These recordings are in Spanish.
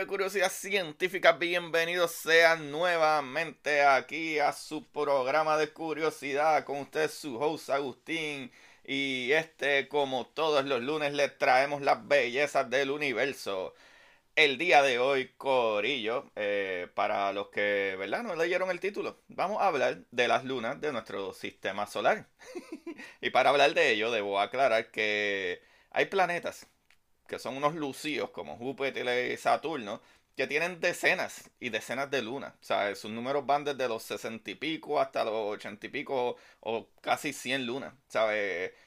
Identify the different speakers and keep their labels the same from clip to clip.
Speaker 1: De Curiosidad Científica, bienvenidos sean nuevamente aquí a su programa de curiosidad con usted su host Agustín y este como todos los lunes les traemos las bellezas del universo. El día de hoy, Corillo, eh, para los que ¿verdad? no leyeron el título, vamos a hablar de las lunas de nuestro sistema solar. y para hablar de ello, debo aclarar que hay planetas que son unos lucíos como Júpiter y Saturno, que tienen decenas y decenas de lunas. O sea, sus números van desde los sesenta y pico hasta los ochenta y pico o casi 100 lunas.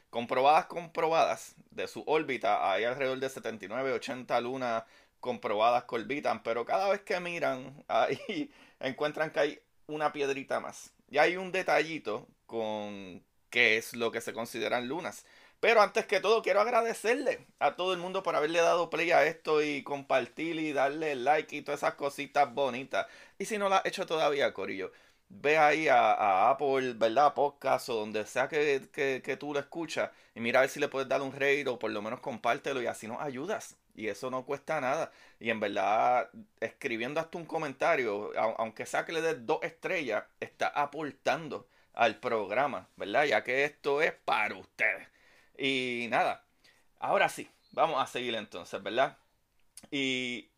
Speaker 1: Comprobadas, comprobadas de su órbita, hay alrededor de 79, 80 lunas comprobadas que orbitan, pero cada vez que miran ahí encuentran que hay una piedrita más. Y hay un detallito con qué es lo que se consideran lunas. Pero antes que todo, quiero agradecerle a todo el mundo por haberle dado play a esto y compartir y darle like y todas esas cositas bonitas. Y si no lo has hecho todavía, Corillo, ve ahí a, Apple, ¿verdad? Podcast o donde sea que, que, que, tú lo escuchas y mira a ver si le puedes dar un rate o por lo menos compártelo y así nos ayudas. Y eso no cuesta nada. Y en verdad, escribiendo hasta un comentario, aunque sea que le des dos estrellas, está aportando al programa, ¿verdad? Ya que esto es para ustedes. Y nada, ahora sí, vamos a seguir entonces, ¿verdad? Y,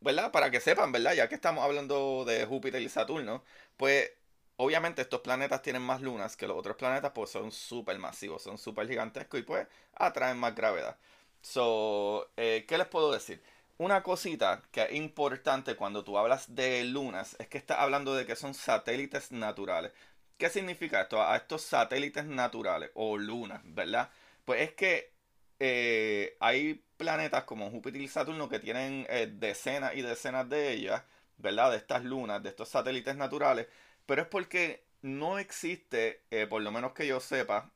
Speaker 1: ¿verdad? Para que sepan, ¿verdad? Ya que estamos hablando de Júpiter y Saturno, pues obviamente estos planetas tienen más lunas que los otros planetas, pues son súper masivos, son súper gigantescos y pues atraen más gravedad. So, eh, ¿qué les puedo decir? Una cosita que es importante cuando tú hablas de lunas es que estás hablando de que son satélites naturales. ¿Qué significa esto? A estos satélites naturales o lunas, ¿verdad? Pues es que eh, hay planetas como Júpiter y Saturno que tienen eh, decenas y decenas de ellas, ¿verdad? De estas lunas, de estos satélites naturales, pero es porque no existe, eh, por lo menos que yo sepa,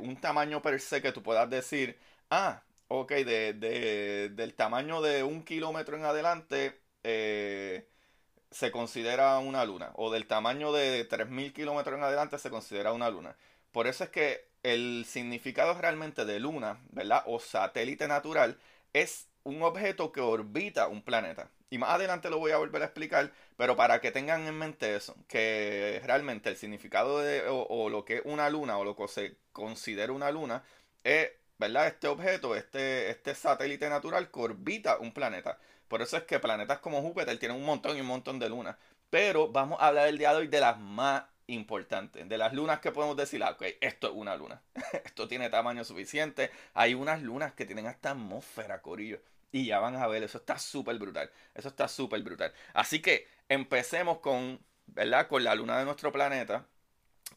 Speaker 1: un tamaño per se que tú puedas decir, ah, ok, de, del tamaño de un kilómetro en adelante, eh, se considera una luna. O del tamaño de 3.000 kilómetros en adelante se considera una luna. Por eso es que el significado realmente de luna, ¿verdad? O satélite natural es un objeto que orbita un planeta. Y más adelante lo voy a volver a explicar, pero para que tengan en mente eso, que realmente el significado de, o, lo que es una luna, o lo que se considera una luna, es, ¿verdad? Este objeto, este, este satélite natural que orbita un planeta. Por eso es que planetas como Júpiter tienen un montón y un montón de lunas. Pero vamos a hablar el día de hoy de las más importantes. De las lunas que podemos decir, ah, ok, esto es una luna. esto tiene tamaño suficiente. Hay unas lunas que tienen hasta atmósfera, corillo. Y ya van a ver, eso está súper brutal. Eso está súper brutal. Así que empecemos con, ¿verdad? Con la luna de nuestro planeta.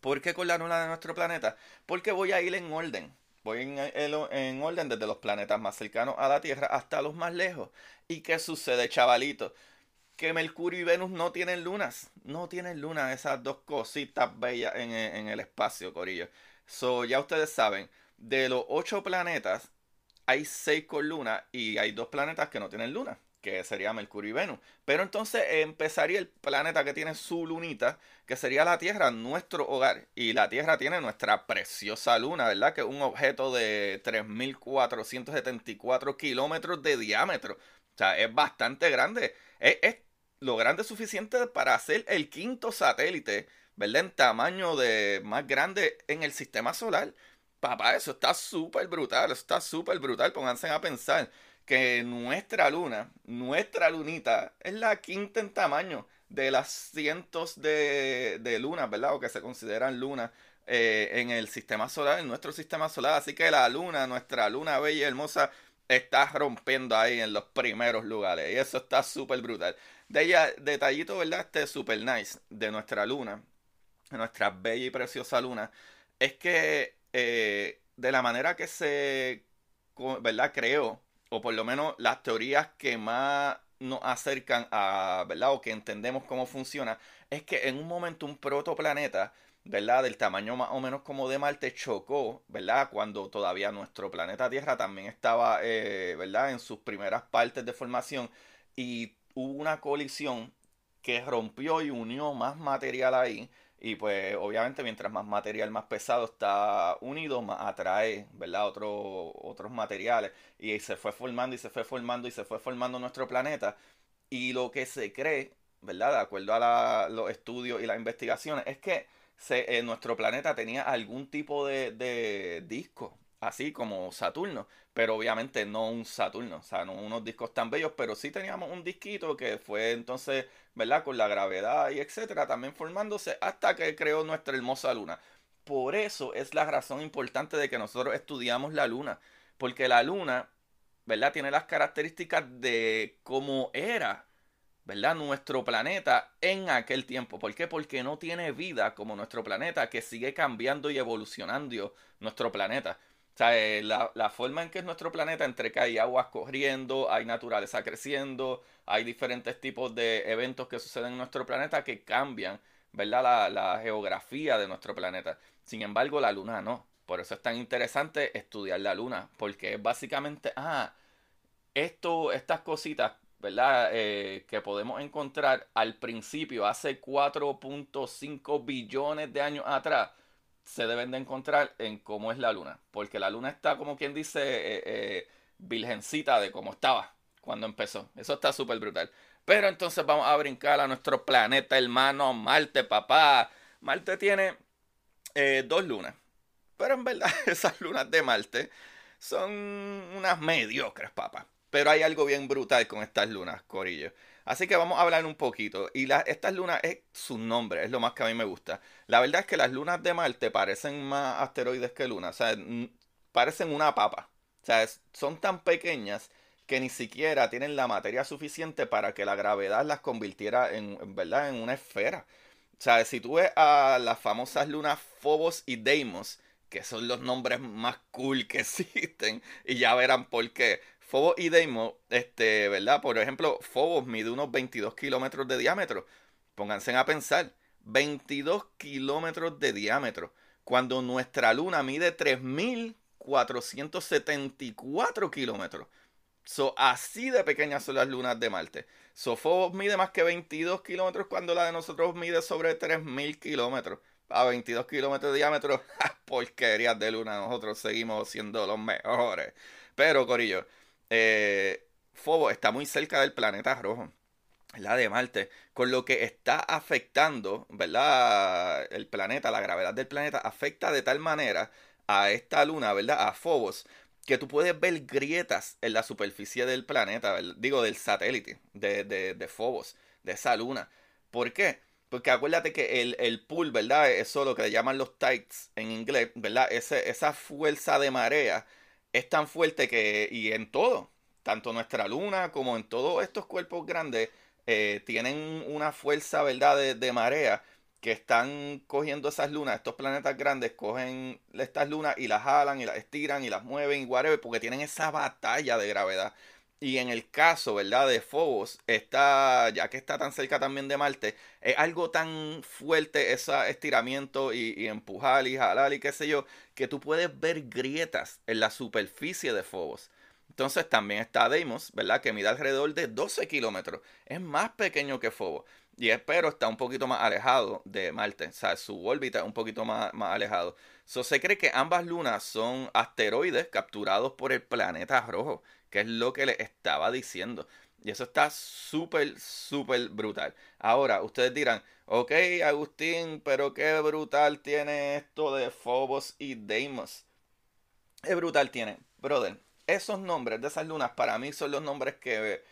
Speaker 1: ¿Por qué con la luna de nuestro planeta? Porque voy a ir en orden. Voy en, en, orden desde los planetas más cercanos a la Tierra hasta los más lejos. ¿Y qué sucede, chavalito? Que Mercurio y Venus no tienen lunas. No tienen lunas, esas dos cositas bellas en, en el espacio, Corillo. So, ya ustedes saben, de los ocho planetas, hay seis con luna y hay dos planetas que no tienen luna, que sería Mercurio y Venus. Pero entonces empezaría el planeta que tiene su lunita, que sería la Tierra, nuestro hogar. Y la Tierra tiene nuestra preciosa luna, ¿verdad? Que es un objeto de 3.474 kilómetros de diámetro. O sea, es bastante grande. Es, lo grande suficiente para ser el quinto satélite, ¿verdad? En tamaño de más grande en el sistema solar. Papá, eso está súper brutal, eso está súper brutal. Pónganse a pensar que nuestra luna, nuestra lunita, es la quinta en tamaño de las cientos de, de lunas, ¿verdad? O que se consideran lunas eh, en el sistema solar, en nuestro sistema solar. Así que la luna, nuestra luna bella y hermosa, está rompiendo ahí en los primeros lugares. Y eso está súper brutal. De ella, detallito, ¿verdad? Este super nice de nuestra luna, nuestra bella y preciosa luna, es que eh, de la manera que se, ¿verdad? Creó, o por lo menos las teorías que más nos acercan a, ¿verdad? O que entendemos cómo funciona, es que en un momento un protoplaneta, ¿verdad? Del tamaño más o menos como de Marte chocó, ¿verdad? Cuando todavía nuestro planeta Tierra también estaba, eh, ¿verdad? En sus primeras partes de formación y hubo una colisión que rompió y unió más material ahí. Y pues obviamente mientras más material más pesado está unido, más atrae, ¿verdad? Otro, otros materiales. Y se fue formando y se fue formando y se fue formando nuestro planeta. Y lo que se cree, ¿verdad? De acuerdo a los estudios y las investigaciones, es que se, eh, nuestro planeta tenía algún tipo de disco, así como Saturno, pero obviamente no un Saturno, o sea, no unos discos tan bellos, pero sí teníamos un disquito que fue entonces, ¿verdad? Con la gravedad y etcétera, también formándose hasta que creó nuestra hermosa luna. Por eso es la razón importante de que nosotros estudiamos la luna, porque la luna, ¿verdad? Tiene las características de cómo era ¿verdad? Nuestro planeta en aquel tiempo. ¿Por qué? Porque no tiene vida como nuestro planeta, que sigue cambiando y evolucionando nuestro planeta. O sea, eh, la, la, forma en que es nuestro planeta, entre que hay aguas corriendo, hay naturaleza creciendo, hay diferentes tipos de eventos que suceden en nuestro planeta que cambian, ¿verdad? La, la geografía de nuestro planeta. Sin embargo, la luna no. Por eso es tan interesante estudiar la luna, porque es básicamente, ah, esto, estas cositas ¿verdad? Eh, que podemos encontrar al principio, hace 4.5 billones de años atrás, se deben de encontrar en cómo es la luna. Porque la luna está, como quien dice, eh, eh, virgencita de cómo estaba cuando empezó. Eso está súper brutal. Pero entonces vamos a brincar a nuestro planeta hermano Marte, papá. Marte tiene dos lunas. Pero en verdad esas lunas de Marte son unas mediocres, papá. Pero hay algo bien brutal con estas lunas, Corillo. Así que vamos a hablar un poquito. Y la, estas lunas es su nombre, es lo más que a mí me gusta. La verdad es que las lunas de Marte parecen más asteroides que lunas. O sea, parecen una papa. O sea, son tan pequeñas que ni siquiera tienen la materia suficiente para que la gravedad las convirtiera en, ¿verdad? en una esfera. O sea, si tú ves a las famosas lunas Phobos y Deimos, que son los nombres más cool que existen, y ya verán por qué. Phobos y Deimos, este, ¿verdad? Por ejemplo, Phobos mide unos 22 kilómetros de diámetro. Pónganse a pensar, 22 kilómetros de diámetro, cuando nuestra luna mide 3.474 kilómetros. So, así de pequeñas son las lunas de Marte. So, Phobos mide más que 22 kilómetros cuando la de nosotros mide sobre 3.000 kilómetros. A 22 kilómetros de diámetro, porquerías de luna, nosotros seguimos siendo los mejores. Pero, Corillo, eh, está muy cerca del planeta rojo, la de Marte, con lo que está afectando, ¿verdad? El planeta, la gravedad del planeta afecta de tal manera a esta luna, ¿verdad? A Phobos, que tú puedes ver grietas en la superficie del planeta, digo, del satélite, de, de, de de esa luna. ¿Por qué? Porque acuérdate que el, el pool, ¿verdad? Eso lo que le llaman los tides en inglés, ¿verdad? Esa fuerza de marea es tan fuerte que, y en todo, tanto nuestra luna como en todos estos cuerpos grandes, eh, tienen una fuerza, ¿verdad?, de, marea que están cogiendo esas lunas, estos planetas grandes cogen estas lunas y las jalan y las estiran y las mueven y whatever, porque tienen esa batalla de gravedad. Y en el caso, ¿verdad? De Phobos, está, ya que está tan cerca también de Marte, es algo tan fuerte ese estiramiento y, empujar y jalar y qué sé yo, que tú puedes ver grietas en la superficie de Phobos. Entonces también está Deimos, ¿verdad? Que mide alrededor de 12 kilómetros. Es más pequeño que Phobos. Y espero está un poquito más alejado de Marte. O sea, su órbita es un poquito más, más alejado. So, se cree que ambas lunas son asteroides capturados por el planeta rojo que es lo que le estaba diciendo. Y eso está súper, súper brutal. Ahora, ustedes dirán, ok, Agustín, pero qué brutal tiene esto de Phobos y Deimos. Qué brutal tiene. Brother, esos nombres de esas lunas para mí son los nombres que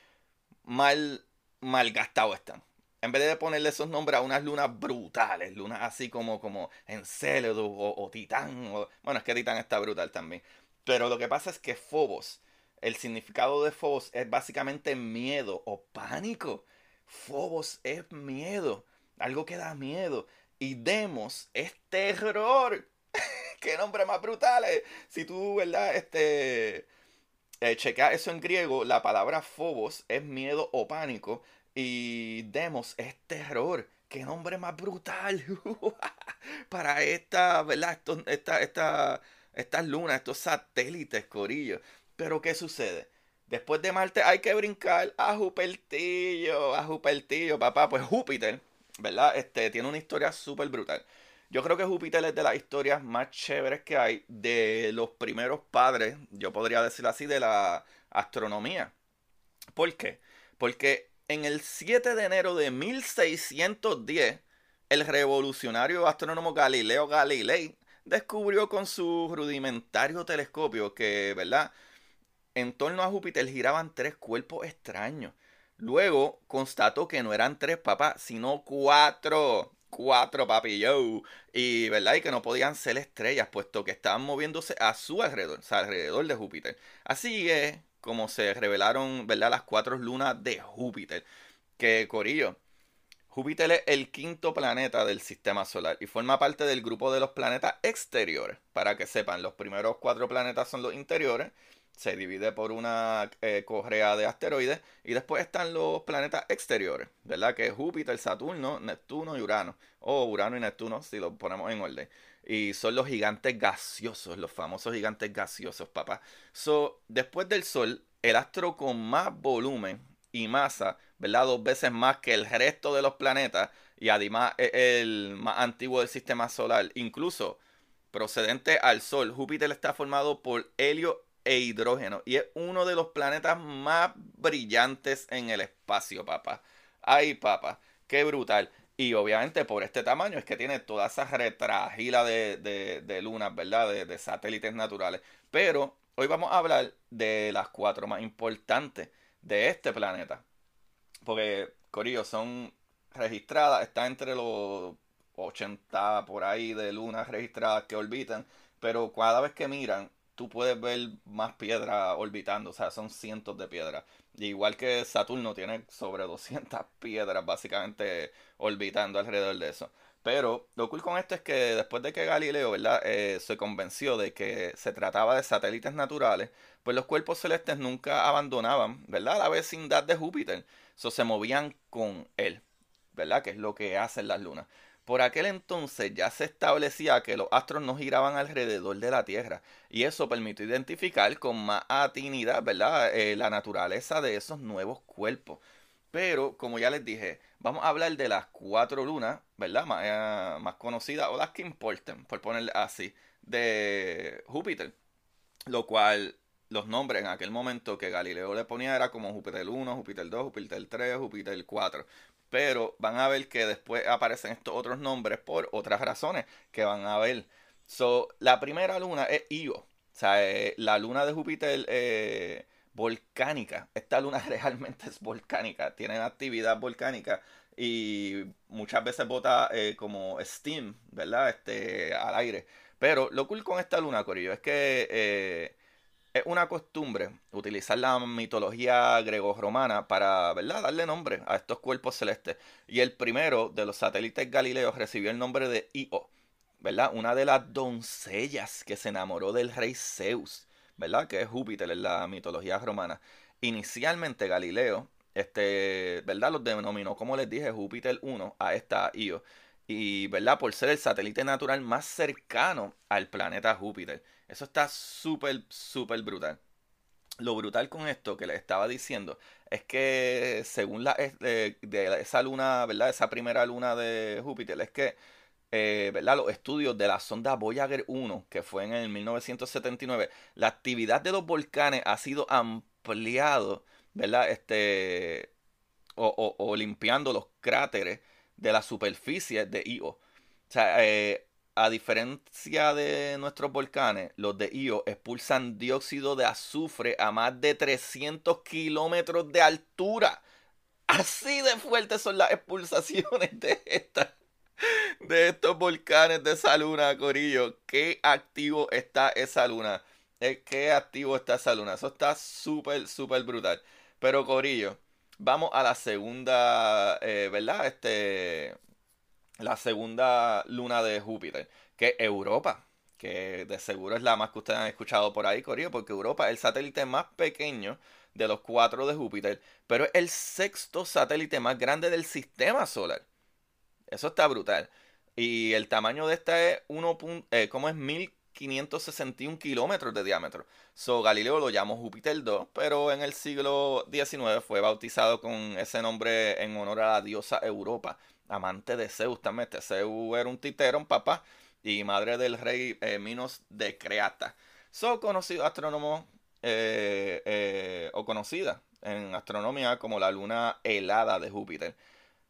Speaker 1: mal, mal gastados están. en vez de ponerle esos nombres a unas lunas brutales, lunas así como, como Encélado o, o Titán, o, bueno, es que Titán está brutal también. Pero lo que pasa es que Phobos, el significado de Phobos es básicamente miedo o pánico. Phobos es miedo, algo que da miedo. Y Demos es terror. ¡Qué nombre más brutal! Si tú, ¿verdad? Este. Eh, eso en griego, la palabra phobos es miedo o pánico y demos es terror. ¡Qué nombre más brutal! Para esta, ¿verdad? esta, esta, estas lunas, estos satélites, corillo. Pero ¿qué sucede? Después de Marte hay que brincar a Júpiter, a Júpiter, papá. Pues Júpiter, ¿verdad? Este tiene una historia súper brutal. Yo creo que Júpiter es de las historias más chéveres que hay de los primeros padres, yo podría decir así, de la astronomía. ¿Por qué? Porque en el 7 de enero de 1610, el revolucionario astrónomo Galileo Galilei descubrió con su rudimentario telescopio que, ¿verdad? En torno a Júpiter giraban tres cuerpos extraños. Luego constató que no eran tres papás, sino cuatro cuatro papi y verdad y que no podían ser estrellas puesto que estaban moviéndose a su alrededor, o sea, alrededor de Júpiter. Así es como se revelaron, verdad, las cuatro lunas de Júpiter. Que Corillo, Júpiter es el quinto planeta del sistema solar y forma parte del grupo de los planetas exteriores. Para que sepan, los primeros cuatro planetas son los interiores se divide por una eh, correa de asteroides y después están los planetas exteriores, ¿verdad? Que es Júpiter, Saturno, Neptuno y Urano, o Urano y Neptuno si lo ponemos en orden. Y son los gigantes gaseosos, los famosos gigantes gaseosos, papá. So, después del Sol, el astro con más volumen y masa, ¿verdad? Dos veces más que el resto de los planetas y además es el más antiguo del sistema solar, incluso procedente al Sol. Júpiter está formado por helio e hidrógeno. Y es uno de los planetas más brillantes en el espacio, papá. Ay, papá, qué brutal. Y obviamente por este tamaño es que tiene toda esa retragila de, de, lunas, ¿verdad? De, de, satélites naturales. Pero hoy vamos a hablar de las cuatro más importantes de este planeta. Porque, Corillo, son registradas, está entre los 80 por ahí de lunas registradas que orbitan. Pero cada vez que miran, tú puedes ver más piedras orbitando, o sea, son cientos de piedras. Igual que Saturno tiene sobre 200 piedras básicamente orbitando alrededor de eso. Pero lo cool con esto es que después de que Galileo, ¿verdad? Eh, se convenció de que se trataba de satélites naturales, pues los cuerpos celestes nunca abandonaban, ¿verdad? La vecindad de Júpiter. Eso se movían con él, ¿verdad? Que es lo que hacen las lunas. Por aquel entonces ya se establecía que los astros no giraban alrededor de la Tierra y eso permitió identificar con más atinidad, ¿verdad? Eh, la naturaleza de esos nuevos cuerpos. Pero, como ya les dije, vamos a hablar de las cuatro lunas, ¿verdad? Más, eh, más conocidas o las que importen, por ponerle así, de Júpiter. Lo cual los nombres en aquel momento que Galileo le ponía era como Júpiter 1, Júpiter 2, Júpiter 3, Júpiter 4 pero van a ver que después aparecen estos otros nombres por otras razones que van a ver. So, la primera luna es Io, o sea, eh, la luna de Júpiter eh, volcánica. Esta luna realmente es volcánica, tiene actividad volcánica y muchas veces bota eh, como steam, ¿verdad? Este, al aire. Pero lo cool con esta luna, Corillo, es que una costumbre utilizar la mitología grego-romana para, ¿verdad?, darle nombre a estos cuerpos celestes. Y el primero de los satélites galileos recibió el nombre de Io, ¿verdad? Una de las doncellas que se enamoró del rey Zeus, ¿verdad? Que es Júpiter en la mitología romana. Inicialmente Galileo, este, ¿verdad? Los denominó, como les dije, Júpiter 1 a esta Io. Y, ¿verdad? Por ser el satélite natural más cercano al planeta Júpiter. Eso está súper, súper brutal. Lo brutal con esto que les estaba diciendo es que según la de, esa luna, ¿verdad? Esa primera luna de Júpiter, es que eh, ¿verdad? los estudios de la sonda Voyager 1, que fue en el 1979, la actividad de los volcanes ha sido ampliado, ¿verdad? Este, o, o, limpiando los cráteres de la superficie de Io. O sea, eh, a diferencia de nuestros volcanes, los de Io expulsan dióxido de azufre a más de 300 kilómetros de altura. Así de fuertes son las expulsaciones de esta, de estos volcanes de esa luna, Corillo. Qué activo está esa luna. Eh, qué activo está esa luna. Eso está súper, súper brutal. Pero, Corillo, vamos a la segunda, eh, ¿verdad? Este, la segunda luna de Júpiter, que es Europa. Que de seguro es la más que ustedes han escuchado por ahí, Corillo, porque Europa es el satélite más pequeño de los cuatro de Júpiter, pero es el sexto satélite más grande del sistema solar. Eso está brutal. Y el tamaño de esta es 1. Eh, ¿cómo es? 1561 kilómetros de diámetro. So, Galileo lo llamó Júpiter 2, pero en el siglo XIX fue bautizado con ese nombre en honor a la diosa Europa, amante de Zeus también. Zeus era un titero, un papá, y madre del rey eh, Minos de Creata. So, conocido astrónomo eh, eh, o conocida en astronomía como la luna helada de Júpiter.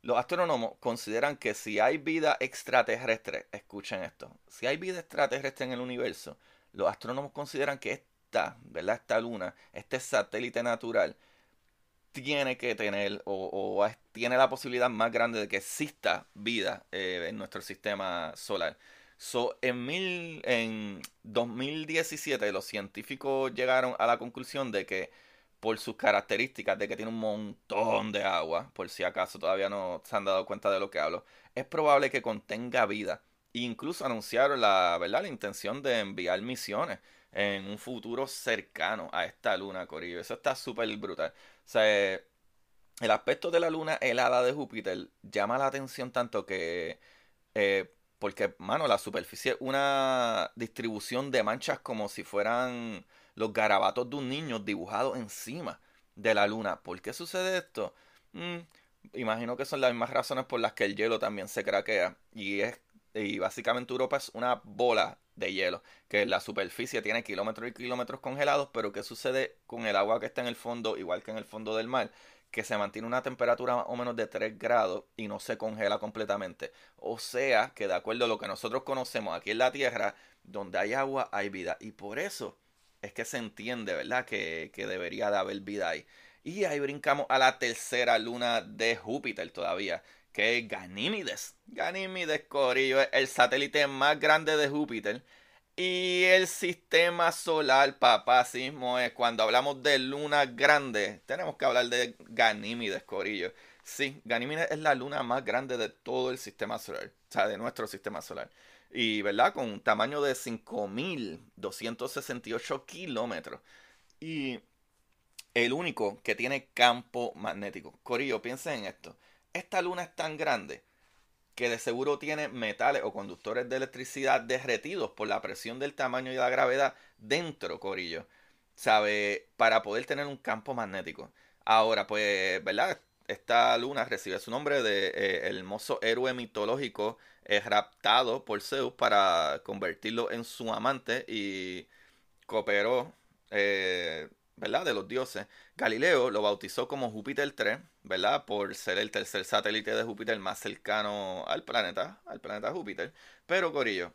Speaker 1: Los astrónomos consideran que si hay vida extraterrestre, escuchen esto, si hay vida extraterrestre en el universo, los astrónomos consideran que esta, ¿verdad? Esta luna, este satélite natural, tiene que tener o, tiene la posibilidad más grande de que exista vida eh, en nuestro sistema solar. So, en, mil, en 2017 los científicos llegaron a la conclusión de que por sus características de que tiene un montón de agua, por si acaso todavía no se han dado cuenta de lo que hablo, es probable que contenga vida. Incluso anunciaron la, ¿verdad? la intención de enviar misiones en un futuro cercano a esta luna, Corillo. Eso está súper brutal. O sea, el aspecto de la luna helada de Júpiter llama la atención tanto que eh, porque, mano, la superficie es una distribución de manchas como si fueran los garabatos de un niño dibujados encima de la luna. ¿Por qué sucede esto? Mm, imagino que son las mismas razones por las que el hielo también se craquea. Y es y básicamente Europa es una bola de hielo, que la superficie tiene kilómetros y kilómetros congelados, pero ¿qué sucede con el agua que está en el fondo, igual que en el fondo del mar? que se mantiene una temperatura más o menos de 3 grados y no se congela completamente. O sea que de acuerdo a lo que nosotros conocemos aquí en la Tierra, donde hay agua hay vida. Y por eso es que se entiende, ¿verdad? Que, que debería de haber vida ahí. Y ahí brincamos a la tercera luna de Júpiter todavía, que es Ganímides. Ganímides, Corillo, es el satélite más grande de Júpiter y el sistema solar, papá, sismo es cuando hablamos de luna grande, tenemos que hablar de Ganímides, Corillo. Sí, Ganímides es la luna más grande de todo el sistema solar, o sea, de nuestro sistema solar. Y, ¿verdad? Con un tamaño de 5.268 kilómetros. Y el único que tiene campo magnético. Corillo, piensen en esto. Esta luna es tan grande que de seguro tiene metales o conductores de electricidad derretidos por la presión del tamaño y la gravedad dentro, Corillo. ¿Sabe? Para poder tener un campo magnético. Ahora, pues, ¿verdad? Esta luna recibe su nombre de eh, el hermoso héroe mitológico eh, raptado por Zeus para convertirlo en su amante y cooperó eh, ¿verdad? De los dioses. Galileo lo bautizó como Júpiter 3, ¿verdad? Por ser el tercer satélite de Júpiter más cercano al planeta, al planeta Júpiter. Pero, Corillo,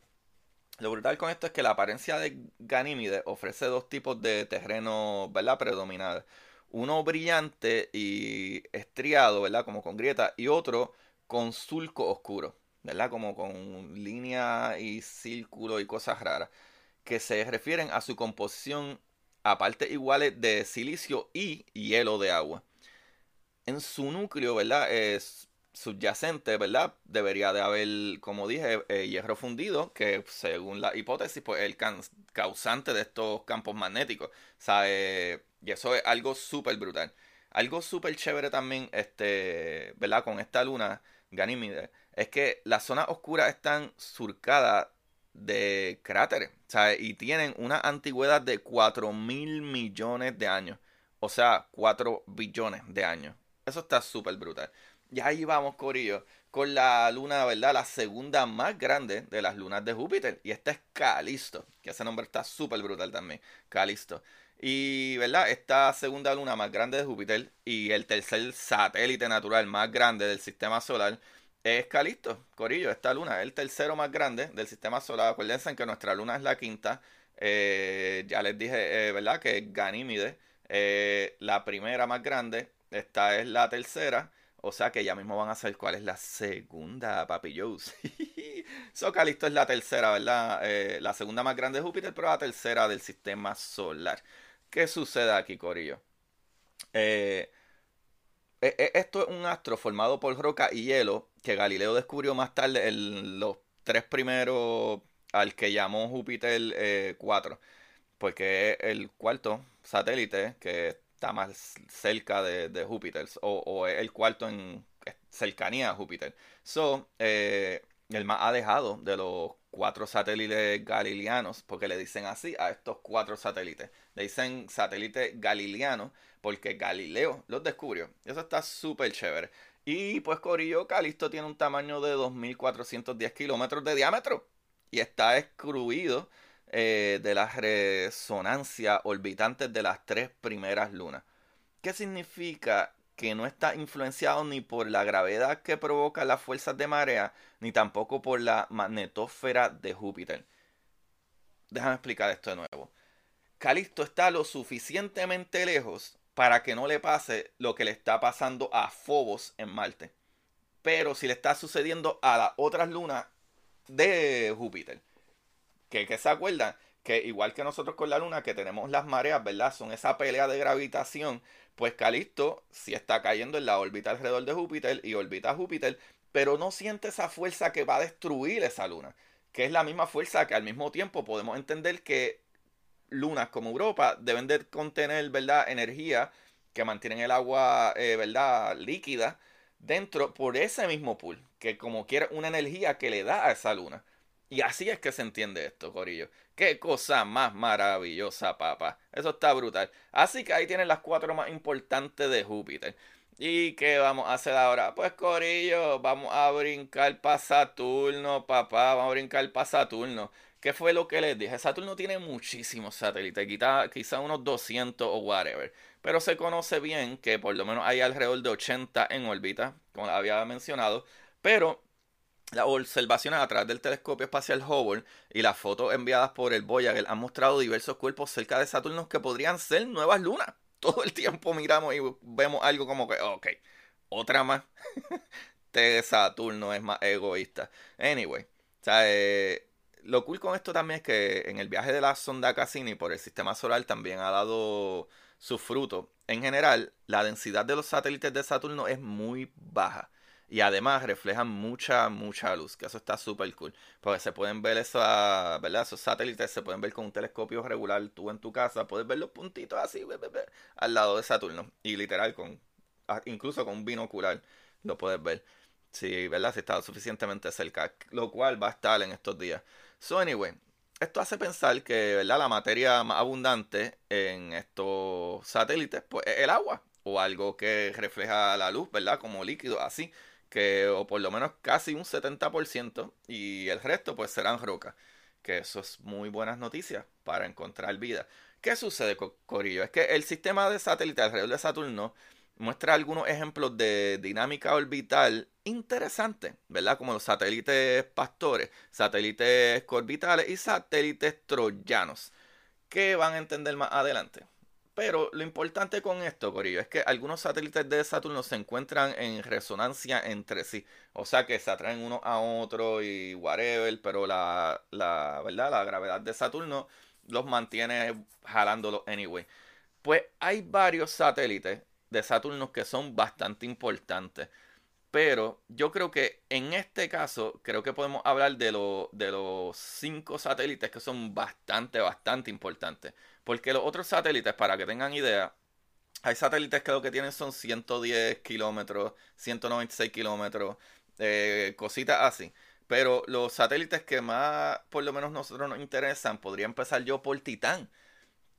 Speaker 1: lo brutal con esto es que la apariencia de Ganímide ofrece dos tipos de terreno, ¿verdad? Predominantes. Uno brillante y estriado, ¿verdad? Como con grieta, y otro con surco oscuro, ¿verdad? Como con línea y círculo y cosas raras, que se refieren a su composición a partes iguales de silicio y hielo de agua. En su núcleo, ¿verdad? Es subyacente, ¿verdad? Debería de haber, como dije, eh, hierro fundido, que según la hipótesis, pues el causante de estos campos magnéticos. ¿sabe? Y eso es algo súper brutal. Algo súper chévere también, este, ¿verdad? Con esta luna, Ganímide, es que las zonas oscuras están surcadas de cráteres. Y tienen una antigüedad de 4 mil millones de años. O sea, 4 billones de años. Eso está súper brutal. Y ahí vamos, Corillo, con la luna, ¿verdad? La segunda más grande de las lunas de Júpiter. Y esta es Calisto, que ese nombre está súper brutal también. Calisto. Y, ¿verdad? Esta segunda luna más grande de Júpiter y el tercer satélite natural más grande del sistema solar es Calisto, Corillo, esta luna es el tercero más grande del sistema solar. Acuérdense que nuestra luna es la quinta. Eh, ya les dije, eh, ¿verdad? Que Ganímide, eh, la primera más grande. esta es la tercera. O sea que ya mismo van a saber cuál es la segunda, Papi Joe's. so, Calisto es la tercera, ¿verdad? La segunda más grande de Júpiter, pero la tercera del sistema solar. ¿Qué sucede aquí, Corillo? Eh, e, e, esto es un astro formado por roca y hielo que Galileo descubrió más tarde en los tres primeros al que llamó Júpiter 4, eh, porque es el cuarto satélite que está más cerca de, Júpiter, o, es el cuarto en cercanía a Júpiter. So, eh, el más alejado de los cuatro satélites galileanos, porque le dicen así a estos cuatro satélites. Le dicen satélite galileano porque Galileo los descubrió. Eso está súper chévere. Y pues Corillo Calisto tiene un tamaño de 2.410 kilómetros de diámetro y está excluido eh, de la resonancia orbitantes de las tres primeras lunas. ¿Qué significa? Que no está influenciado ni por la gravedad que provoca las fuerzas de marea, ni tampoco por la magnetósfera de Júpiter. Déjame explicar esto de nuevo. Calisto está lo suficientemente lejos para que no le pase lo que le está pasando a Phobos en Marte. Pero si le está sucediendo a las otras lunas de Júpiter. Que, que se acuerdan que igual que nosotros con la luna, que tenemos las mareas, ¿verdad? Son esa pelea de gravitación. Pues Calisto si está cayendo en la órbita alrededor de Júpiter y orbita Júpiter, pero no siente esa fuerza que va a destruir esa luna. Que es la misma fuerza que al mismo tiempo podemos entender que lunas como Europa deben de contener, ¿verdad? Energía que mantienen el agua, eh, ¿verdad? Líquida dentro por ese mismo pool, que como quiere una energía que le da a esa luna. Y así es que se entiende esto, Corillo. Qué cosa más maravillosa, papá. Eso está brutal. Así que ahí tienen las cuatro más importantes de Júpiter. ¿Y qué vamos a hacer ahora? Pues Corillo, vamos a brincar para Saturno, papá. Vamos a brincar para Saturno. ¿Qué fue lo que les dije? Saturno tiene muchísimos satélites, quizá, quizá unos 200 o whatever. Pero se conoce bien que por lo menos hay alrededor de 80 en órbita, como había mencionado. Pero las observaciones a través del telescopio espacial Hubble y las fotos enviadas por el Voyager han mostrado diversos cuerpos cerca de Saturno que podrían ser nuevas lunas. Todo el tiempo miramos y vemos algo como que, ok, otra más. de Saturno es más egoísta. Anyway, eh, lo cool con esto también es que en el viaje de la sonda Cassini por el sistema solar también ha dado su fruto. En general, la densidad de los satélites de Saturno es muy baja. Y además reflejan mucha, mucha luz, que eso está súper cool. Porque se pueden ver esa, ¿verdad? esos satélites, se pueden ver con un telescopio regular. Tú en tu casa puedes ver los puntitos así, al lado de Saturno. Y literal, con incluso con un binocular lo puedes ver. Sí, ¿verdad? Si está suficientemente cerca. Lo cual va a estar en estos días. So, anyway, esto hace pensar que ¿verdad? la materia más abundante en estos satélites pues, es el agua o algo que refleja la luz, ¿verdad? Como líquido, así, que o por lo menos casi un 70% y el resto pues serán rocas, que eso es muy buenas noticias para encontrar vida. ¿Qué sucede, Corillo? Es que el sistema de satélites alrededor de Saturno muestra algunos ejemplos de dinámica orbital interesante, ¿verdad? Como los satélites pastores, satélites orbitales y satélites troyanos, que van a entender más adelante. Pero lo importante con esto, Corillo, es que algunos satélites de Saturno se encuentran en resonancia entre sí. O sea que se atraen uno a otro y whatever, pero la, la, ¿verdad? la gravedad de Saturno los mantiene jalándolos anyway. Pues hay varios satélites de Saturno que son bastante importantes. Pero yo creo que en este caso, creo que podemos hablar de, de los cinco satélites que son bastante, bastante importantes. Porque los otros satélites, para que tengan idea, hay satélites que lo que tienen son 110 kilómetros, 196 kilómetros, eh, cositas así. Pero los satélites que más, por lo menos nosotros nos interesan, podría empezar yo por Titán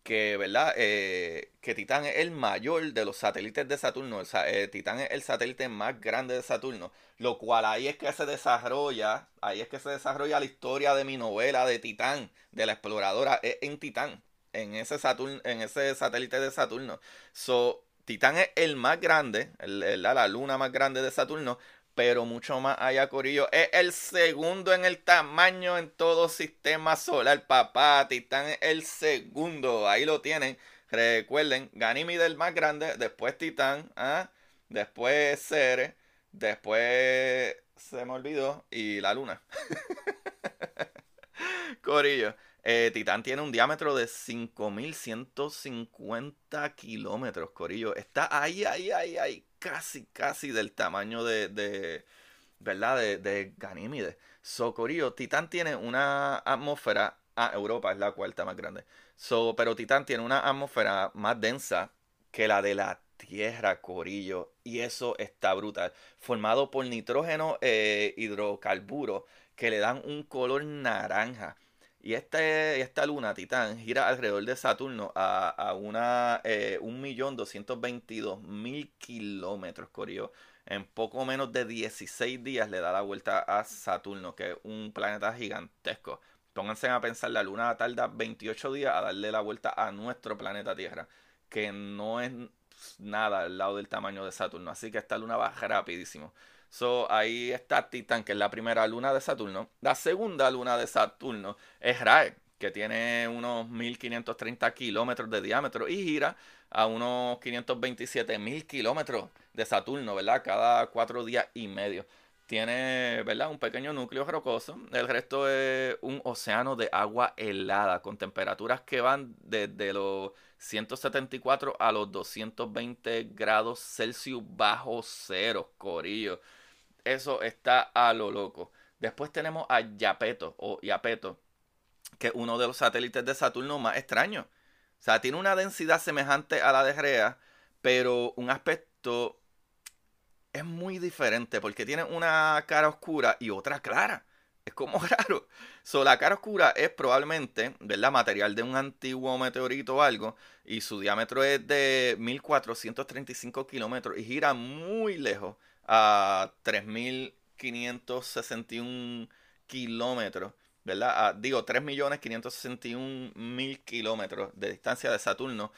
Speaker 1: que, ¿verdad? Eh, que Titán es el mayor de los satélites de Saturno. O sea, eh, Titán es el satélite más grande de Saturno. Lo cual ahí es que se desarrolla, ahí es que se desarrolla la historia de mi novela de Titán, de la exploradora, en Titán, en ese, Saturno, en ese satélite de Saturno. So, Titán es el más grande, la luna más grande de Saturno, pero mucho más allá, Corillo. Es el segundo en el tamaño en todo sistema solar, papá. Titán es el segundo. Ahí lo tienen. Recuerden, Ganímide el más grande, después Titán, ¿ah? después Ceres, después se me olvidó y la Luna. Corillo. Eh, Titán tiene un diámetro de 5150 kilómetros, Corillo. Está ahí, ahí, ahí, ahí, casi, casi del tamaño de, de ¿verdad? De, de Ganímide. So, Corillo, Titán tiene una atmósfera. Ah, Europa es la cuarta más grande. So, pero Titán tiene una atmósfera más densa que la de la Tierra, Corillo. Y eso está brutal. Formado por nitrógeno e hidrocarburos que le dan un color naranja. Y este, esta luna, Titán, gira alrededor de Saturno a, a una eh, 1.222.000 kilómetros, Corio. En poco menos de 16 días le da la vuelta a Saturno, que es un planeta gigantesco. Pónganse a pensar, la luna tarda 28 días a darle la vuelta a nuestro planeta Tierra, que no es nada al lado del tamaño de Saturno. Así que esta luna va rapidísimo. So, ahí está Titán, que es la primera luna de Saturno. La segunda luna de Saturno es Rae, que tiene unos 1530 kilómetros de diámetro y gira a unos 527 mil kilómetros de Saturno, ¿verdad? Cada cuatro días y medio. Tiene, ¿verdad? Un pequeño núcleo rocoso. El resto es un océano de agua helada con temperaturas que van desde los 174 a los 220 grados Celsius bajo cero, corillo. Eso está a lo loco. Después tenemos a Yapeto o Yapeto, que es uno de los satélites de Saturno más extraños. O sea, tiene una densidad semejante a la de Rea, pero un aspecto es muy diferente porque tiene una cara oscura y otra clara. Es como raro. So, la cara oscura es probablemente. Material de un antiguo meteorito o algo. Y su diámetro es de 1435 kilómetros y gira muy lejos a 3.561 kilómetros, ¿verdad? digo, 3.561.000 kilómetros de distancia de Saturno,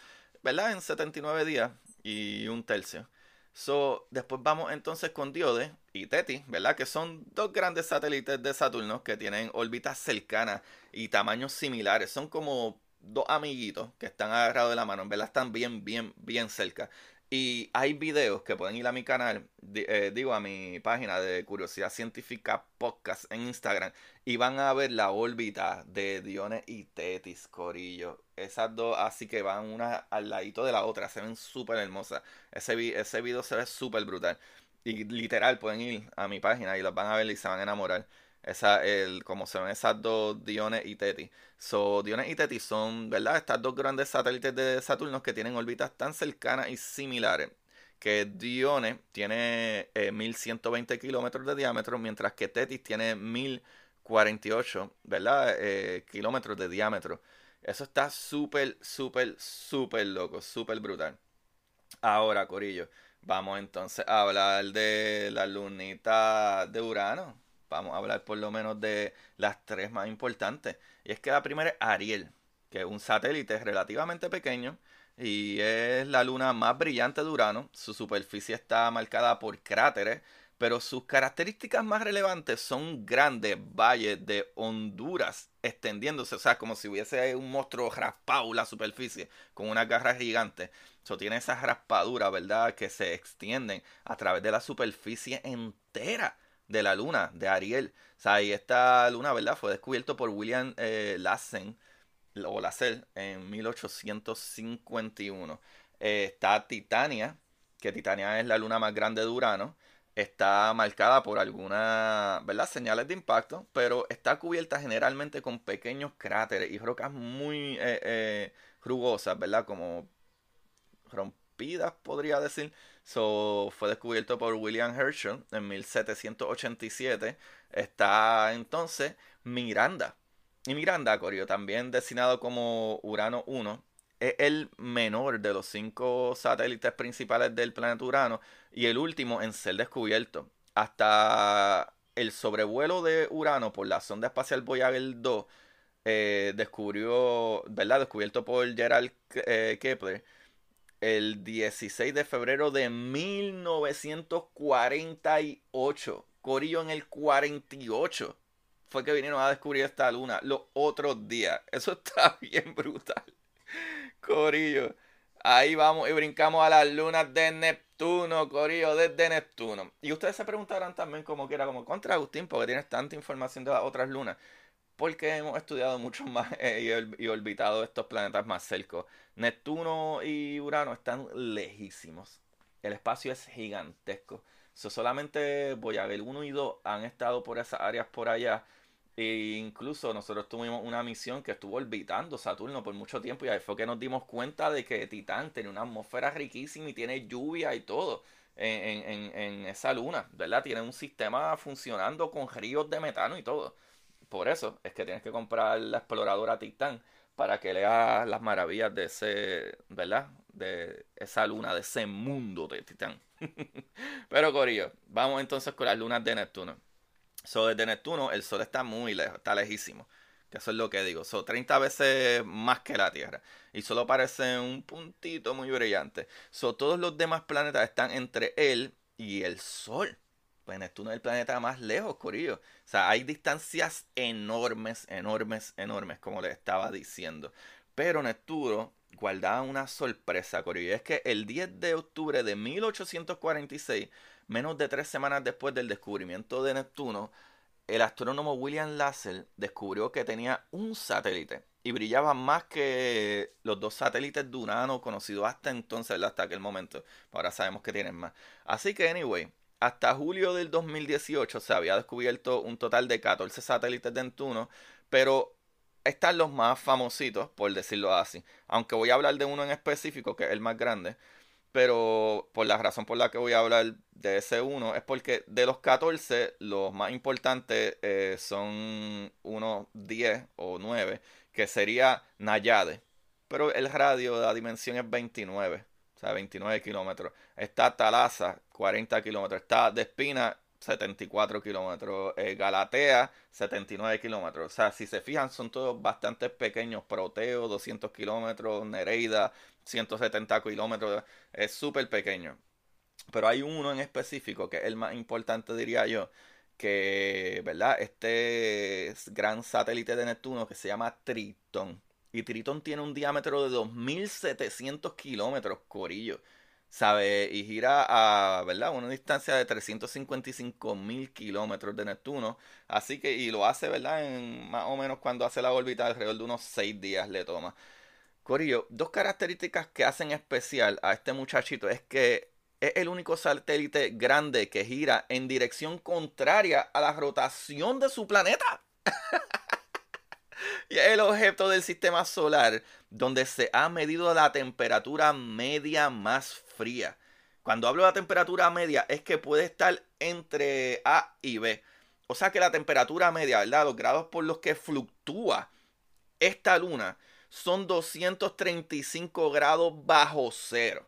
Speaker 1: ¿verdad? En 79 días y un tercio. So, después vamos entonces con Diode y Teti, ¿verdad? Que son dos grandes satélites de Saturno que tienen órbitas cercanas y tamaños similares. Son como dos amiguitos que están agarrados de la mano, ¿verdad? Están bien, bien, bien cerca. Y hay videos que pueden ir a mi canal, eh, digo a mi página de Curiosidad Científica Podcast en Instagram y van a ver la órbita de Diones y Tetis, Corillo. Esas dos así que van una al ladito de la otra, se ven súper hermosas. Ese, ese video se ve súper brutal. Y literal pueden ir a mi página y los van a ver y se van a enamorar. Esa, el, como se ven esas dos Diones y Tetis. So, Diones y Tetis son, ¿verdad? Estas dos grandes satélites de Saturno que tienen órbitas tan cercanas y similares. Que Diones tiene 1120 eh, kilómetros de diámetro, mientras que Tetis tiene 1048, ¿verdad? Eh, kilómetros de diámetro. Eso está súper, súper, súper loco, súper brutal. Ahora, Corillo, vamos entonces a hablar de la lunita de Urano vamos a hablar por lo menos de las tres más importantes. Y es que la primera es Ariel, que es un satélite relativamente pequeño y es la luna más brillante de Urano. Su superficie está marcada por cráteres, pero sus características más relevantes son grandes valles de honduras extendiéndose, o sea, como si hubiese un monstruo raspado la superficie con una garra gigante. Eso tiene esas raspaduras, ¿verdad? Que se extienden a través de la superficie entera de la luna, de Ariel. O sea, y esta luna, ¿verdad? Fue descubierto por William eh, Lassen, o Lassell, en 1851. Eh, está Titania, que Titania es la luna más grande de Urano. Está marcada por algunas. Señales de impacto, pero está cubierta generalmente con pequeños cráteres y rocas muy eh rugosas, ¿verdad? Como rompidas, podría decir So, fue descubierto por William Herschel en 1787. Está entonces Miranda. Y Miranda, Corio, también designado como Urano 1, es el menor de los cinco satélites principales del planeta Urano y el último en ser descubierto. Hasta el sobrevuelo de Urano por la sonda espacial Voyager 2 eh, descubrió, ¿verdad? Descubierto por Gerald eh, Kepler el 16 de febrero de 1948. Corillo en el 48 fue que vinieron a descubrir esta luna los otros días. Eso está bien brutal. Corillo. Ahí vamos y brincamos a las lunas de Neptuno, Corillo, desde Neptuno. Y ustedes se preguntarán también como que era como contra Agustín, porque tienes tanta información de las otras lunas. Porque hemos estudiado mucho más eh, y, orbitado estos planetas más cercos. Neptuno y Urano están lejísimos. El espacio es gigantesco. solamente Voyager 1 y 2 han estado por esas áreas por allá e incluso nosotros tuvimos una misión que estuvo orbitando Saturno por mucho tiempo y ahí fue que nos dimos cuenta de que Titán tiene una atmósfera riquísima y tiene lluvia y todo en, esa luna, ¿verdad? Tiene un sistema funcionando con ríos de metano y todo. Por eso es que tienes que comprar la exploradora Titán para que leas las maravillas de ese, ¿verdad? De esa luna, de ese mundo de Titán. Pero Corillo, vamos entonces con las lunas de Neptuno. So, desde Neptuno el Sol está muy lejos, está lejísimo. Que eso es lo que digo. Son 30 veces más que la Tierra. Y solo parece un puntito muy brillante. So, todos los demás planetas están entre él y el Sol. Neptuno es el planeta más lejos, Corillo. O sea, hay distancias enormes, enormes, enormes, como les estaba diciendo. Pero Neptuno guardaba una sorpresa, Corillo. Es que el 10 de octubre de 1846 Menos de tres semanas después del descubrimiento de Neptuno, el astrónomo William Lassell descubrió que tenía un satélite y brillaba más que los dos satélites de Urano conocidos hasta entonces, hasta aquel momento. Ahora sabemos que tienen más. Así que, anyway, hasta julio del 2018 se había descubierto un total de 14 satélites de Neptuno, pero están los más famositos, por decirlo así. Aunque voy a hablar de uno en específico, que es el más grande. Pero por la razón por la que voy a hablar de ese uno es porque de los 14, los más importantes eh, son unos 10 o 9, que sería Nayade. Pero el radio de la dimensión es 29, o sea, 29 kilómetros. Está Talaza, 40 kilómetros. Está Despina, 74 kilómetros. Eh, Galatea, 79 kilómetros. O sea, si se fijan, son todos bastante pequeños. Proteo, 200 kilómetros. Nereida, 170 kilómetros. Es súper pequeño. Pero hay uno en específico que es el más importante, diría yo. Que, ¿verdad? Este gran satélite de Neptuno que se llama Tritón. Y Tritón tiene un diámetro de 2700 kilómetros, corillo. ¿sabe? Y gira a, ¿verdad? Una distancia de 355 mil kilómetros de Neptuno. Así que, y lo hace, ¿verdad? En más o menos cuando hace la órbita, alrededor de unos 6 días le toma. Corillo, dos características que hacen especial a este muchachito es que es el único satélite grande que gira en dirección contraria a la rotación de su planeta. y es el objeto del sistema solar donde se ha medido la temperatura media más fría. Cuando hablo de la temperatura media es que puede estar entre A y B. O sea que la temperatura media, ¿verdad? Los grados por los que fluctúa esta luna son 235 grados bajo cero.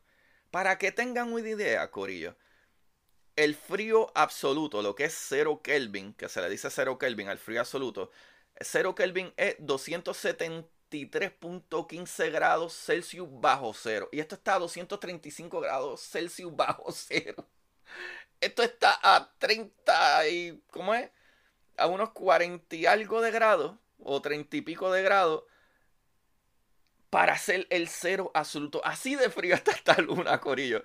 Speaker 1: Para que tengan una idea, Corillo, el frío absoluto, lo que es cero Kelvin, que se le dice cero Kelvin al frío absoluto, cero Kelvin es 270 23.15 grados Celsius bajo cero. Y esto está a 235 grados Celsius bajo cero. Esto está a 30 y... ¿Cómo es? A unos 40 y algo de grados. O 30 y pico de grados. Para hacer el cero absoluto. Así de frío está esta luna, Corillo.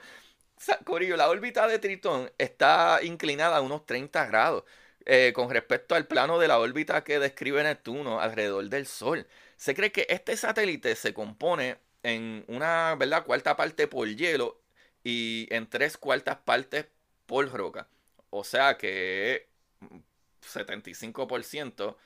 Speaker 1: Corillo, la órbita de Tritón está inclinada a unos 30 grados. Eh, con respecto al plano de la órbita que describe Neptuno alrededor del Sol. Se cree que este satélite se compone en una cuarta parte por hielo y en tres cuartas partes por roca. O sea que 75%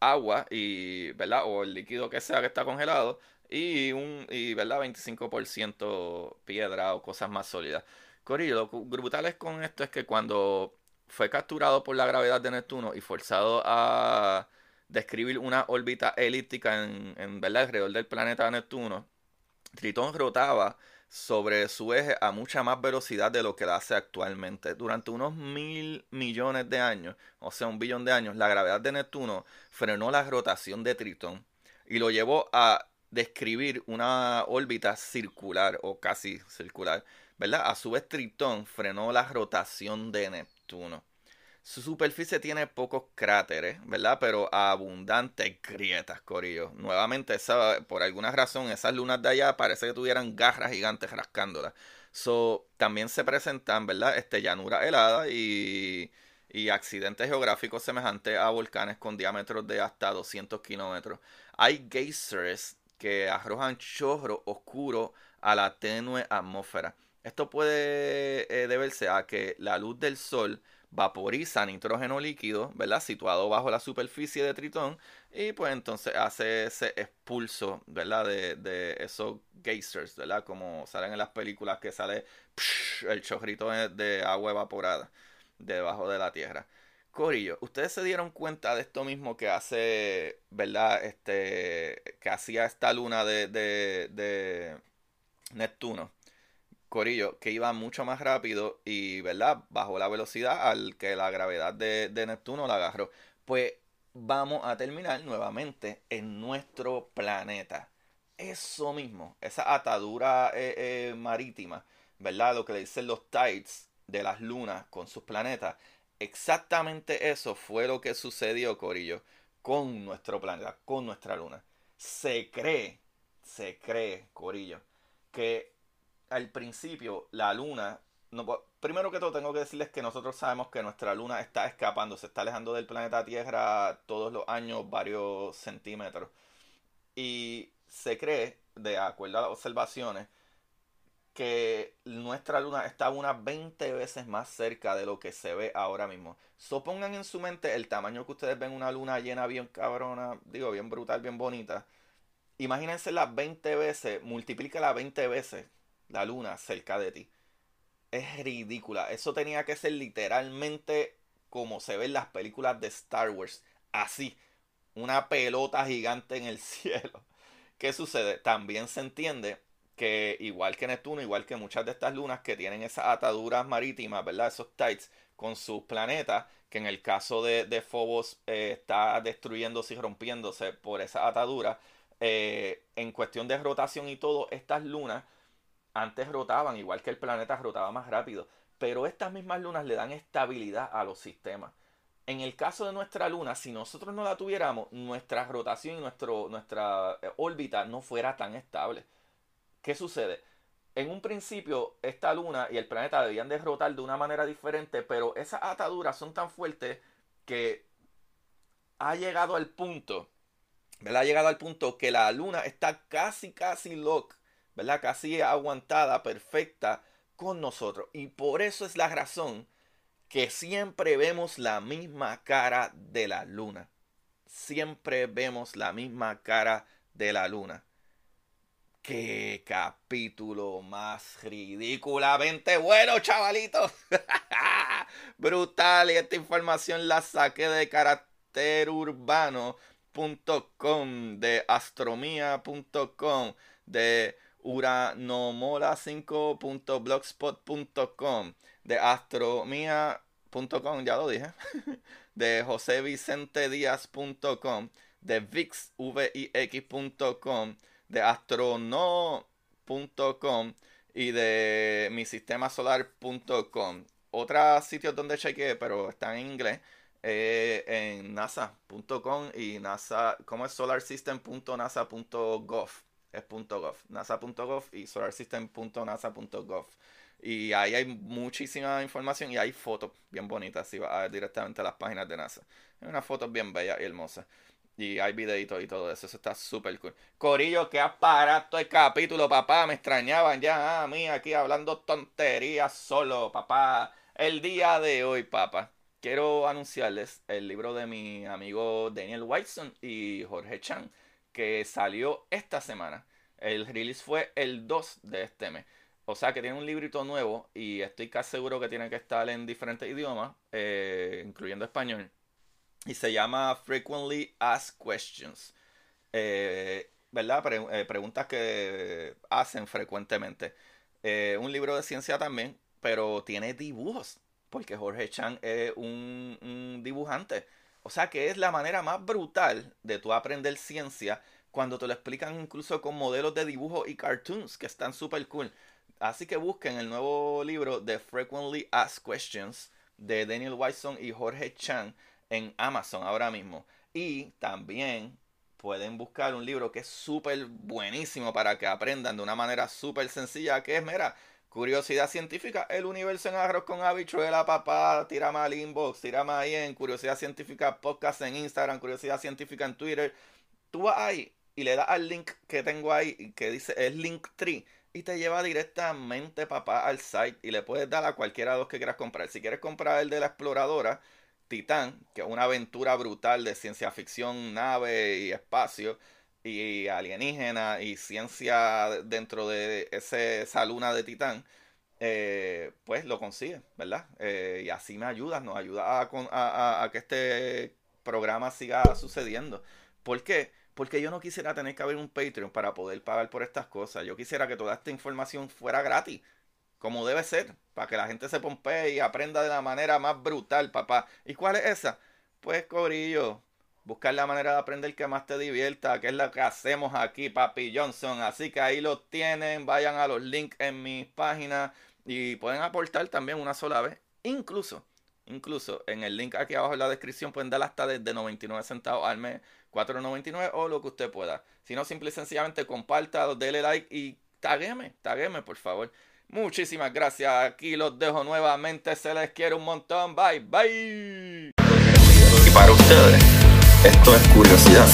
Speaker 1: agua y. O el líquido que sea que está congelado y un y, ¿verdad? 25% piedra o cosas más sólidas. Corillo, lo brutal es con esto es que cuando fue capturado por la gravedad de Neptuno y forzado a describir una órbita elíptica en, en ¿verdad? alrededor del planeta Neptuno, Tritón rotaba sobre su eje a mucha más velocidad de lo que lo hace actualmente. Durante unos mil millones de años, o sea, un billón de años, la gravedad de Neptuno frenó la rotación de Tritón y lo llevó a describir una órbita circular o casi circular, ¿verdad? A su vez, Tritón frenó la rotación de Neptuno. Su superficie tiene pocos cráteres, ¿verdad? Pero abundantes grietas, Corillo. Nuevamente, por alguna razón, esas lunas de allá parece que tuvieran garras gigantes rascándolas. So, también se presentan, ¿verdad? Este, llanura helada y, y accidentes geográficos semejantes a volcanes con diámetros de hasta 200 kilómetros. Hay geysers que arrojan chorro oscuro a la tenue atmósfera. Esto puede eh, deberse a que la luz del sol vaporiza nitrógeno líquido, ¿verdad? Situado bajo la superficie de Tritón y pues entonces hace ese expulso, ¿verdad? De, de esos geysers, ¿verdad? Como salen en las películas que sale el chorrito de agua evaporada debajo de la Tierra. Corillo, ustedes se dieron cuenta de esto mismo que hace, ¿verdad? Este, que hacía esta luna de, de, de Neptuno Corillo, que iba mucho más rápido y, ¿verdad? Bajó la velocidad al que la gravedad de, Neptuno la agarró. Pues vamos a terminar nuevamente en nuestro planeta. Eso mismo, esa atadura eh, eh, marítima, ¿verdad? Lo que le dicen los tides de las lunas con sus planetas. Exactamente eso fue lo que sucedió, Corillo, con nuestro planeta, con nuestra luna. Se cree, se cree, Corillo, que al principio la luna, primero que todo tengo que decirles que nosotros sabemos que nuestra luna está escapando, se está alejando del planeta Tierra todos los años varios centímetros. Y se cree, de acuerdo a las observaciones, que nuestra luna está unas 20 veces más cerca de lo que se ve ahora mismo. Supongan en su mente el tamaño que ustedes ven una luna llena bien cabrona, digo, bien brutal, bien bonita. Imagínense las 20 veces, multiplícala 20 veces la luna cerca de ti. Es ridícula. Eso tenía que ser literalmente como se ve en las películas de Star Wars. Así. Una pelota gigante en el cielo. ¿Qué sucede? También se entiende que igual que Neptuno, igual que muchas de estas lunas que tienen esas ataduras marítimas, ¿verdad? Esos tides con sus planetas, que en el caso de, de Phobos eh, está destruyéndose y rompiéndose por esa atadura. Eh, en cuestión de rotación y todo, estas lunas antes rotaban, igual que el planeta rotaba más rápido, pero estas mismas lunas le dan estabilidad a los sistemas. En el caso de nuestra luna, si nosotros no la tuviéramos, nuestra rotación y nuestro, nuestra eh, órbita no fuera tan estable. ¿Qué sucede? En un principio, esta luna y el planeta debían de rotar de una manera diferente, pero esas ataduras son tan fuertes que ha llegado al punto. Ha llegado al punto que la luna está casi, casi lock ¿verdad? Casi aguantada, perfecta con nosotros. Y por eso es la razón que siempre vemos la misma cara de la luna. Siempre vemos la misma cara de la luna. Qué capítulo más ridículamente bueno, chavalitos. Brutal. Y esta información la saqué de caracterurbano.com, de astromía.com, de uranomola5.blogspot.com, de astromía.com, ya lo dije, de josevicentedias.com, de vixvix.com, de astrono.com y de mi sistema solar.com. Otros sitios donde chequeé, pero están en inglés, eh, en nasa.com y nasa, como es solarsystem.nasa.gov es .gov, nasa.gov y solarsystem.nasa.gov. Y ahí hay muchísima información y hay fotos bien bonitas si vas directamente a las páginas de NASA. Hay unas fotos bien bellas y hermosas. Y hay videitos y todo eso. Eso está súper cool. Corillo, que aparato el capítulo, papá. Me extrañaban ya a mí aquí hablando tonterías solo, papá. El día de hoy, papá. Quiero anunciarles el libro de mi amigo Daniel Whiteson y Jorge Chan que salió esta semana. El release fue el 2 de este mes. O sea que tiene un librito nuevo y estoy casi seguro que tiene que estar en diferentes idiomas, eh, incluyendo español. Y se llama Frequently Asked Questions. Eh, ¿Verdad? Eh, preguntas que hacen frecuentemente. un libro de ciencia también, pero tiene dibujos, porque Jorge Chan es un, un dibujante. O sea que es la manera más brutal de tú aprender ciencia cuando te lo explican incluso con modelos de dibujo y cartoons que están súper cool. Así que busquen el nuevo libro de Frequently Asked Questions de Daniel Wyson y Jorge Chan en Amazon ahora mismo. Y también pueden buscar un libro que es súper buenísimo para que aprendan de una manera súper sencilla, que es, mira, Curiosidad Científica, el universo en arroz con habichuela, papá, tírame al inbox, tírame ahí en Curiosidad Científica Podcast en Instagram, Curiosidad Científica en Twitter. Tú vas ahí y le das al link que tengo ahí, que dice, es Linktree, y te lleva directamente, papá, al site y le puedes dar a cualquiera de los que quieras comprar. Si quieres comprar el de la exploradora, Titán, que es una aventura brutal de ciencia ficción, nave y espacio, y alienígena y ciencia dentro de ese, esa luna de Titán, eh, pues lo consigue, ¿verdad? Eh, y así me ayudas, nos ayuda a, a, que este programa siga sucediendo. ¿Por qué? Porque yo no quisiera tener que abrir un Patreon para poder pagar por estas cosas. Yo quisiera que toda esta información fuera gratis, como debe ser, para que la gente se pompee y aprenda de la manera más brutal, papá. ¿Y cuál es esa? Pues, Corillo, buscar la manera de aprender que más te divierta, que es lo que hacemos aquí, Papi Johnson. Así que ahí lo tienen, vayan a los links en mi página y pueden aportar también una sola vez. Incluso, incluso en el link aquí abajo en la descripción pueden dar hasta desde 99 centavos al mes, 4.99 o lo que usted pueda. Si no, simple y sencillamente comparta, dele like y tagueme, tagueme por favor. Muchísimas gracias. Aquí los dejo nuevamente. Se les quiere un montón. Bye, bye.
Speaker 2: Y para ustedes esto es curiosidad.